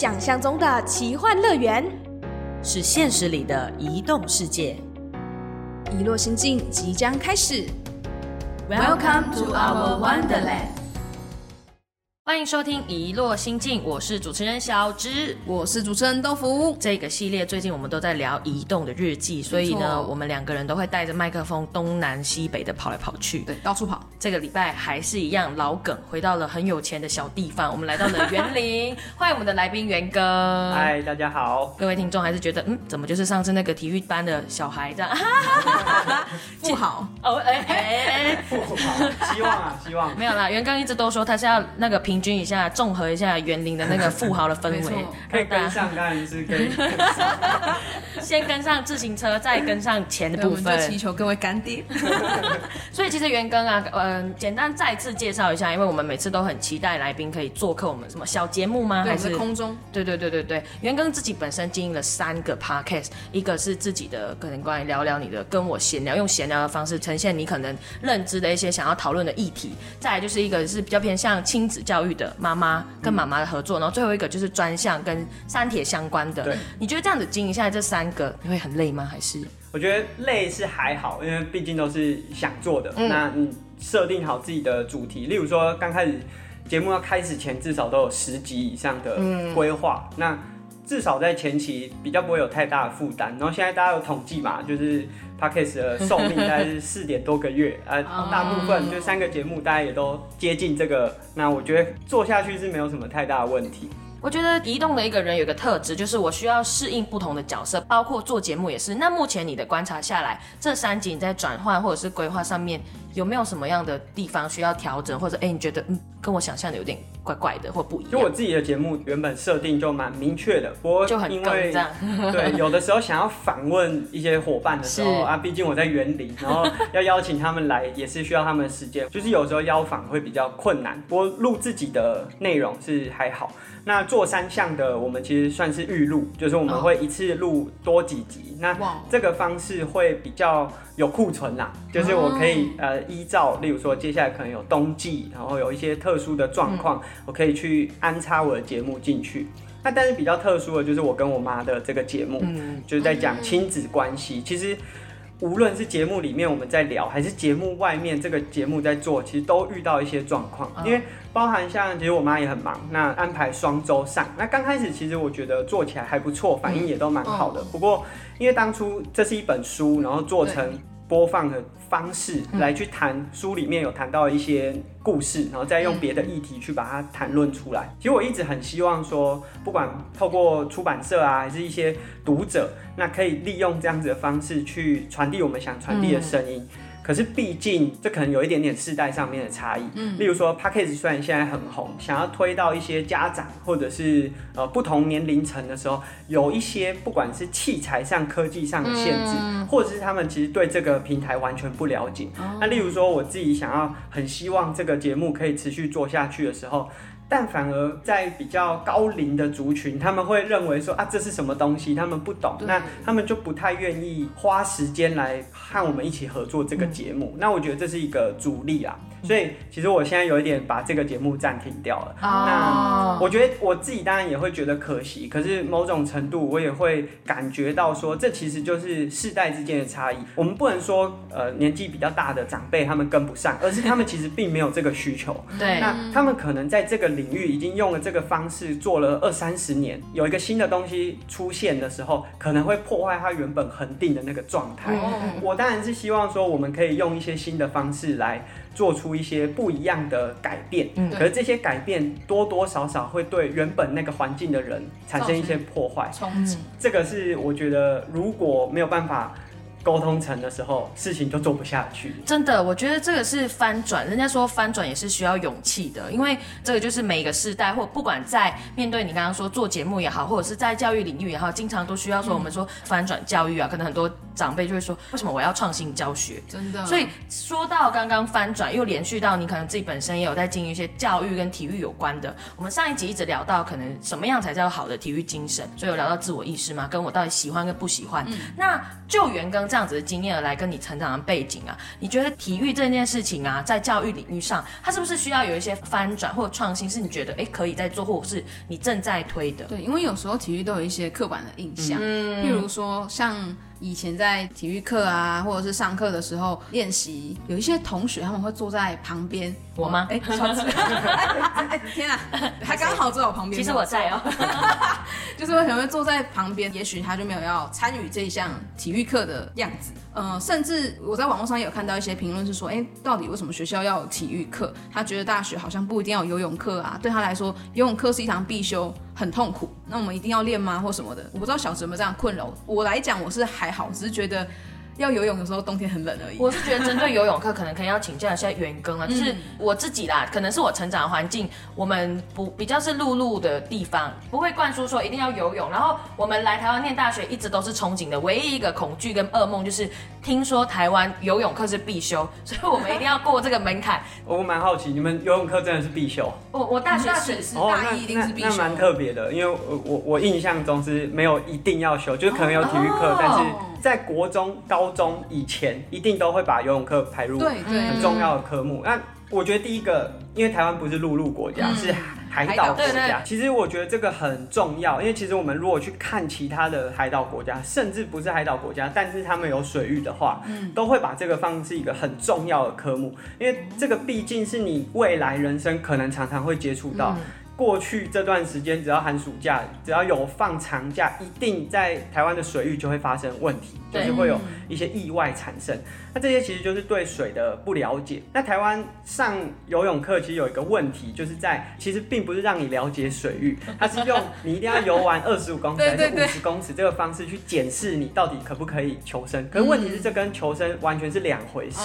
想象中的奇幻乐园，是现实里的移动世界。遗落心境即将开始。Welcome to our Wonderland。欢迎收听《遗落心境》，我是主持人小芝。我是主持人豆腐。这个系列最近我们都在聊移动的日记，所以呢，我们两个人都会带着麦克风东南西北的跑来跑去。对，到处跑。这个礼拜还是一样老梗，回到了很有钱的小地方，我们来到了园林，欢迎我们的来宾元哥。嗨，大家好。各位听众还是觉得，嗯，怎么就是上次那个体育班的小孩这样？不好，哦，哎哎哎，希望啊，希望。没有啦，元刚一直都说他是要那个平均一下，综合一下园林的那个富豪的氛围，可以跟上，当然是可以。先跟上自行车，再跟上钱的部分们就祈。求各位干爹。所以其实元哥啊，嗯、简单再次介绍一下，因为我们每次都很期待来宾可以做客我们什么小节目吗？还是空中。对对对对对，元庚自己本身经营了三个 podcast，一个是自己的可能关于聊聊你的跟我闲聊，用闲聊的方式呈现你可能认知的一些想要讨论的议题，再来就是一个是比较偏向亲子教育的妈妈跟妈妈的合作，然后最后一个就是专项跟三铁相关的对。你觉得这样子经营下来这三个，你会很累吗？还是我觉得累是还好，因为毕竟都是想做的。嗯那你设定好自己的主题，例如说刚开始节目要开始前，至少都有十集以上的嗯规划。那至少在前期比较不会有太大的负担。然后现在大家有统计嘛，就是 podcast 的寿命大概是四点多个月，啊，哦大部分就三个节目，大家也都接近这个。那我觉得做下去是没有什么太大的问题。我觉得移动的一个人有个特质，就是我需要适应不同的角色，包括做节目也是。那目前你的观察下来，这三集你在转换或者是规划上面有没有什么样的地方需要调整，或者哎、你觉得嗯跟我想象的有点怪怪的或不一样？就我自己的节目原本设定就蛮明确的，不过就很梗因为。对有的时候想要访问一些伙伴的时候 啊，毕竟我在园林，然后要邀请他们来也是需要他们的时间，就是有时候邀访会比较困难。不过录自己的内容是还好。那做三项的，我们其实算是预录，就是我们哦会一次录多几集。那这个方式会比较有库存啦，就是我可以、呃依照，例如说接下来可能有冬季，然后有一些特殊的状况，我可以去安插我的节目进去。那但是比较特殊的就是我跟我妈的这个节目，嗯，就是在讲亲子关系。其实无论是节目里面我们在聊，还是节目外面这个节目在做，其实都遇到一些状况，嗯因为包含像其实我妈也很忙，那安排双周上，那刚开始其实我觉得做起来还不错，反应也都蛮好的。不过因为当初这是一本书，然后做成播放的方式来去谈书里面有谈到一些故事，然后再用别的议题去把它谈论出来。其实我一直很希望说，不管透过出版社啊，还是一些读者，那可以利用这样子的方式去传递我们想传递的声音。可是毕竟这可能有一点点世代上面的差异，嗯，例如说 p a c k a g e 虽然现在很红，想要推到一些家长或者是呃不同年龄层的时候，有一些不管是器材上、科技上的限制，或者是他们其实对这个平台完全不了解。那例如说我自己想要很希望这个节目可以持续做下去的时候。但反而在比较高龄的族群，他们会认为说啊，这是什么东西，他们不懂，那他们就不太愿意花时间来和我们一起合作这个节目。那我觉得这是一个阻力啊，所以其实我现在有一点把这个节目暂停掉了。那我觉得我自己当然也会觉得可惜，可是某种程度我也会感觉到说，这其实就是世代之间的差异。我们不能说呃年纪比较大的长辈他们跟不上，而是他们其实并没有这个需求。对，那他们可能在这个领域已经用了这个方式做了二三十年，有一个新的东西出现的时候，可能会破坏它原本恒定的那个状态。哦我当然是希望说，我们可以用一些新的方式来做出一些不一样的改变。嗯可是这些改变多多少少会对原本那个环境的人产生一些破坏。冲击。这个是我觉得如果没有办法沟通层的时候，事情就做不下去。真的，我觉得这个是翻转。人家说翻转也是需要勇气的，因为这个就是每个时代，或不管在面对你刚刚说做节目也好，或者是在教育领域也好，经常都需要说我们说翻转教育啊，可能很多长辈就会说，为什么我要创新教学？真的。所以说到刚刚翻转，又连续到你可能自己本身也有在经营一些教育跟体育有关的。我们上一集一直聊到，可能什么样才叫好的体育精神，所以有聊到自我意识嘛，跟我到底喜欢跟不喜欢。那救援跟这样子的经验来跟你成长的背景啊，你觉得体育这件事情啊，在教育领域上，它是不是需要有一些翻转或创新？是你觉得哎可以在做，或者是你正在推的？对，因为有时候体育都有一些刻板的印象，嗯譬如说像。以前在体育课啊，或者是上课的时候练习，有一些同学他们会坐在旁边。我吗？哎，天啊，他刚好坐在我旁边。其实我在哦，就是为什么会坐在旁边？也许他就没有要参与这一项体育课的样子。呃，甚至我在网络上也有看到一些评论是说，哎，到底为什么学校要有体育课？他觉得大学好像不一定要游泳课啊，对他来说，游泳课是一堂必修，很痛苦。那我们一定要练吗？或什么的？我不知道小哲有没有这样困扰。我来讲，我是还好，只是觉得。要游泳的时候，冬天很冷而已。我是觉得针对游泳课，可能可以要请教一下员工啊，就是我自己啦，可能是我成长的环境，我们不比较是陆路的地方，不会灌输说一定要游泳。然后我们来台湾念大学，一直都是憧憬的，唯一一个恐惧跟噩梦就是听说台湾游泳课是必修，所以我们一定要过这个门槛。我蛮好奇，你们游泳课真的是必修？我我大学是大一一定是必修，那蛮特别的，因为我我我印象中是没有一定要修，就是可能有体育课，但是。在国中、高中以前，一定都会把游泳课排入很重要的科目。那我觉得第一个，因为台湾不是陆路国家，是海岛国家。其实我觉得这个很重要，因为其实我们如果去看其他的海岛国家，甚至不是海岛国家，但是他们有水域的话，都会把这个放是一个很重要的科目，因为这个毕竟是你未来人生可能常常会接触到。过去这段时间，只要寒暑假，只要有放长假，一定在台湾的水域就会发生问题，就是会有一些意外产生。那这些其实就是对水的不了解。那台湾上游泳课其实有一个问题，就是在其实并不是让你了解水域，它是用你一定要游完二十五公尺还是五十公尺这个方式去检视你到底可不可以求生。可是问题是，这跟求生完全是两回事。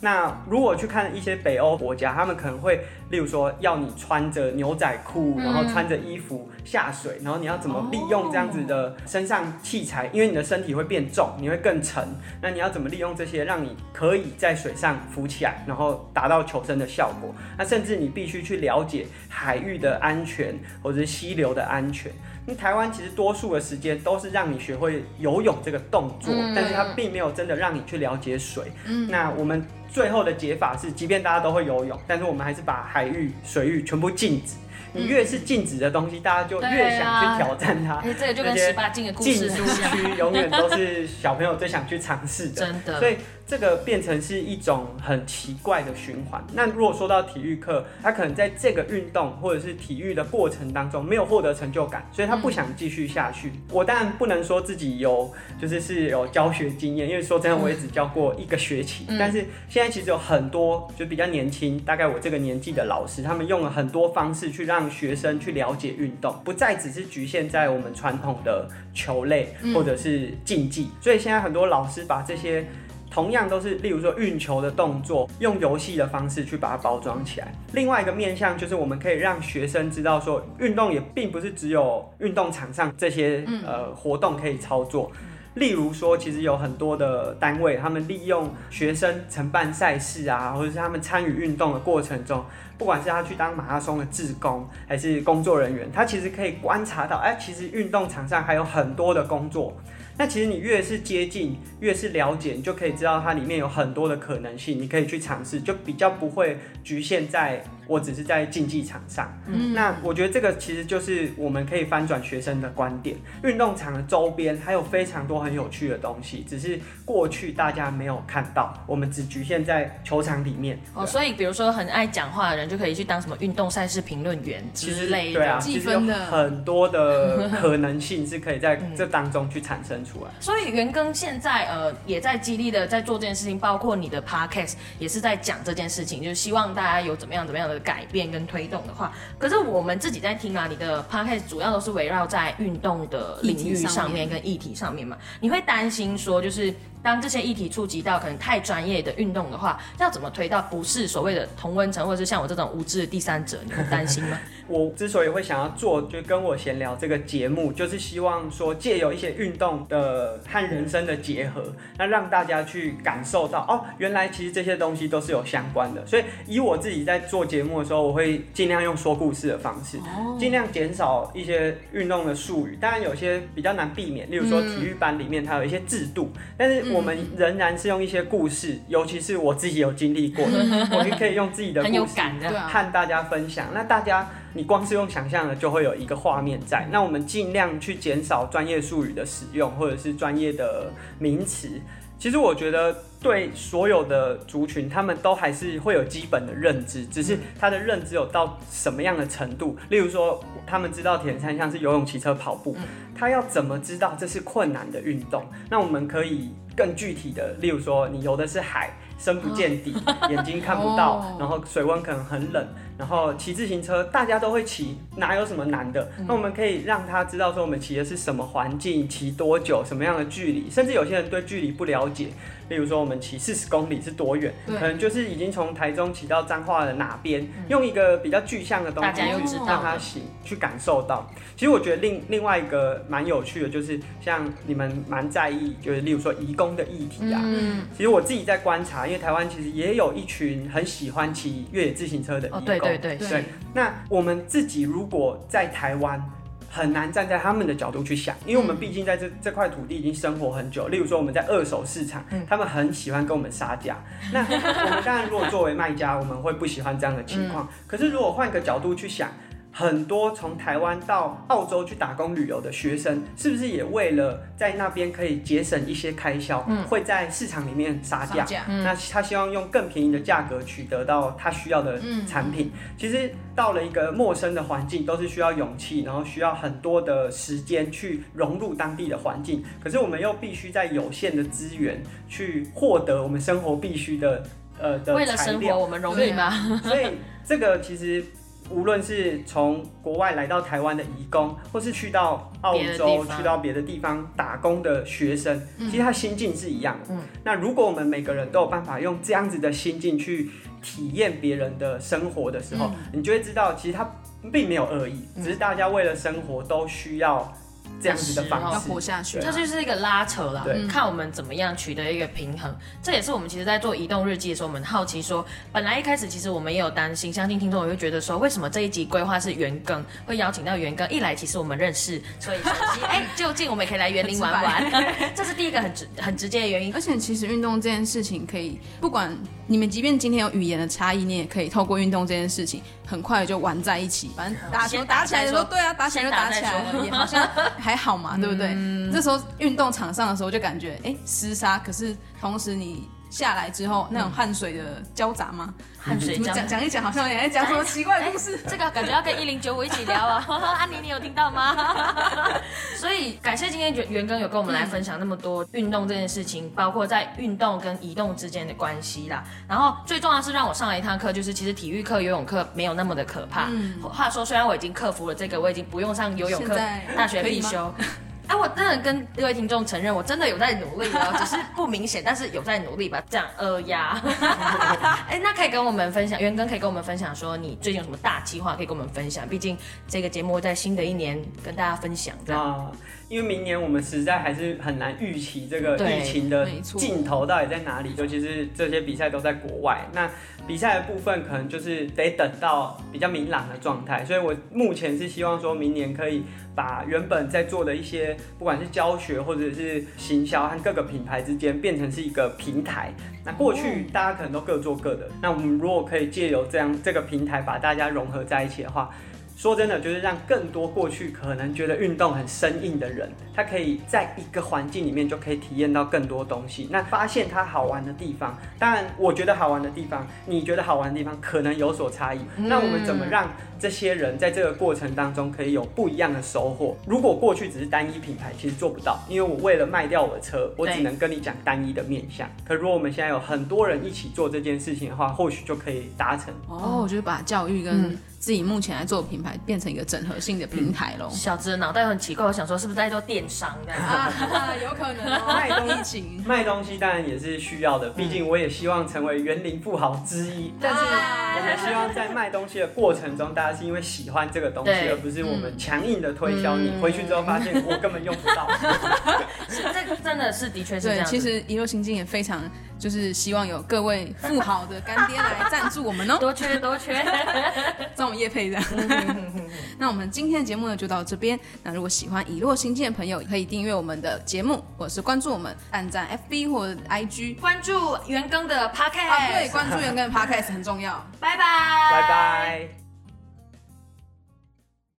那如果去看一些北欧国家，他们可能会。例如说，要你穿着牛仔裤，然后穿着衣服下水，然后你要怎么利用这样子的身上器材？因为你的身体会变重，你会更沉。那你要怎么利用这些，让你可以在水上浮起来，然后达到求生的效果？那甚至你必须去了解海域的安全，或者是溪流的安全。因为台湾其实多数的时间都是让你学会游泳这个动作，但是它并没有真的让你去了解水。那我们。最后的解法是，即便大家都会游泳，但是我们还是把海域、水域全部禁止。你越是禁止的东西，大家就越想去挑战它。这个就跟十八禁的故事禁书区永远都是小朋友最想去尝试的。真的，所以。这个变成是一种很奇怪的循环。那如果说到体育课，他可能在这个运动或者是体育的过程当中没有获得成就感，所以他不想继续下去。我当然不能说自己有就是是有教学经验，因为说真的我也只教过一个学期。但是现在其实有很多就比较年轻，大概我这个年纪的老师，他们用了很多方式去让学生去了解运动，不再只是局限在我们传统的球类或者是竞技。所以现在很多老师把这些。同样都是，例如说运球的动作，用游戏的方式去把它包装起来。另外一个面向就是，我们可以让学生知道说，运动也并不是只有运动场上这些呃活动可以操作。例如说，其实有很多的单位，他们利用学生承办赛事啊，或者是他们参与运动的过程中，不管是他去当马拉松的志工，还是工作人员，他其实可以观察到，哎，其实运动场上还有很多的工作。那其实你越是接近，越是了解，你就可以知道它里面有很多的可能性，你可以去尝试，就比较不会局限在。我只是在竞技场上，嗯那我觉得这个其实就是我们可以翻转学生的观点。运动场的周边还有非常多很有趣的东西，只是过去大家没有看到，我们只局限在球场里面。哦，所以比如说很爱讲话的人就可以去当什么运动赛事评论员之类的，对啊，其实有很多的可能性是可以在这当中去产生出来。所以元庚现在呃也在激励的在做这件事情，包括你的 podcast 也是在讲这件事情，就是希望大家有怎么样怎么样的。改变跟推动的话，可是我们自己在听啊，你的 podcast 主要都是围绕在运动的领域上面跟议题上面嘛？你会担心说，就是当这些议题触及到可能太专业的运动的话，要怎么推到不是所谓的同温层，或者是像我这种无知的第三者？你会担心吗？我之所以会想要做，就跟我闲聊这个节目，就是希望说借由一些运动的和人生的结合，那让大家去感受到哦，原来其实这些东西都是有相关的。所以以我自己在做节目的时候，我会尽量用说故事的方式，尽量减少一些运动的术语。当然有些比较难避免，例如说体育班里面它有一些制度，但是我们仍然是用一些故事，尤其是我自己有经历过的，我们可以用自己的故事和大家分享。那大家，你光是用想象的，就会有一个画面在。那我们尽量去减少专业术语的使用，或者是专业的名词。其实我觉得，对所有的族群，他们都还是会有基本的认知，只是他的认知有到什么样的程度。例如说，他们知道铁人三项是游泳、骑车、跑步，他要怎么知道这是困难的运动？那我们可以更具体的，例如说，你游的是海，深不见底，眼睛看不到 哦，然后水温可能很冷，然后骑自行车大家都会骑，哪有什么难的？那我们可以让他知道说我们骑的是什么环境，骑多久，什么样的距离，甚至有些人对距离不了解，例如说我们骑四十公里是多远，可能就是已经从台中骑到彰化的哪边，用一个比较具象的东西让他的行去感受到。其实我觉得另另外一个蛮有趣的，就是像你们蛮在意，就是例如说移工的议题啊。嗯，其实我自己在观察，因为台湾其实也有一群很喜欢骑越野自行车的移工。哦，对对对，对对，那我们自己如果在台湾，很难站在他们的角度去想，因为我们毕竟在这这块土地已经生活很久。例如说我们在二手市场，他们很喜欢跟我们杀价。那我们当然如果作为卖家，我们会不喜欢这样的情况。可是如果换个角度去想，很多从台湾到澳洲去打工旅游的学生，是不是也为了在那边可以节省一些开销，会在市场里面杀价？那他希望用更便宜的价格取得到他需要的产品。其实到了一个陌生的环境，都是需要勇气，然后需要很多的时间去融入当地的环境。可是我们又必须在有限的资源去获得我们生活必须的呃的为了生活材料。我们容易吗？所以这个其实。无论是从国外来到台湾的移工，或是去到澳洲、去到别的地方打工的学生，其实他心境是一样的。嗯。那如果我们每个人都有办法用这样子的心境去体验别人的生活的时候，你就会知道，其实他并没有恶意，只是大家为了生活都需要这样子的方要。活下去啊。这就是一个拉扯啦对，看我们怎么样取得一个平衡。这也是我们其实，在做移动日记的时候，我们好奇说，本来一开始其实我们也有担心，相信听众也会觉得说，为什么这一集规划是元庚，会邀请到元庚？一来其实我们认识，所以手机 哎，就近我们也可以来园林玩玩，这是第一个很直很直接的原因。而且其实运动这件事情，可以不管你们，即便今天有语言的差异，你也可以透过运动这件事情，很快就玩在一起。反正打球打打起来的时候，对啊，打起来就打起来了，也好像还好嘛，对不对？这时候运动场上的时候，就感觉哎厮杀，可是同时你下来之后，那种汗水的交杂吗？汗水讲讲一讲，好像也在讲什么奇怪的故事。这个感觉要跟一零九五一起聊啊！安 妮，你有听到吗？所以感谢今天袁袁庚有跟我们来分享那么多运动这件事情，包括在运动跟移动之间的关系啦。然后最重要的是让我上了一堂课，就是其实体育课、游泳课没有那么的可怕。话说，虽然我已经克服了这个，我已经不用上游泳课，大学必修。哎、我真的跟各位听众承认，我真的有在努力哦，只是不明显，但是有在努力吧。这样，呃呀，哎、那可以跟我们分享，袁庚可以跟我们分享说，你最近有什么大计划可以跟我们分享？毕竟这个节目在新的一年跟大家分享，这样。啊，因为明年我们实在还是很难预期这个疫情的没错尽头到底在哪里，尤其是这些比赛都在国外，那比赛的部分可能就是得等到比较明朗的状态，所以我目前是希望说明年可以把原本在做的一些不管是教学或者是行销和各个品牌之间变成是一个平台。那过去大家可能都各做各的，那我们如果可以借由这样这个平台把大家融合在一起的话，说真的，就是让更多过去可能觉得运动很生硬的人，他可以在一个环境里面就可以体验到更多东西。那发现它好玩的地方，当然我觉得好玩的地方，你觉得好玩的地方可能有所差异。那我们怎么让这些人在这个过程当中可以有不一样的收获？如果过去只是单一品牌，其实做不到，因为我为了卖掉我的车，我只能跟你讲单一的面向。可如果我们现在有很多人一起做这件事情的话，或许就可以达成。哦，我觉得把教育跟自己目前来做的品牌变成一个整合性的平台喽。小子的脑袋很奇怪，我想说是不是在做电商这样？啊，有可能卖东哦，疫情。卖东西当然也是需要的，毕竟我也希望成为园林富豪之一。但是我们希望在卖东西的过程中，大家是因为喜欢这个东西，而不是我们强硬的推销你。回去之后发现我根本用不到。是这个真的是的确是这对，样子。其实一路行进也非常就是希望有各位富豪的干爹来赞助我们哦，多 缺多缺。找 我们叶配这样。那我们今天的节目呢就到这边。那如果喜欢以落新进的朋友，可以订阅我们的节目，或者是关注我们，按赞 FB 或者 IG。关注元庚的 Podcast，、啊，对，关注元跟 Podcast 很重要。拜拜，拜拜。